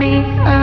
me.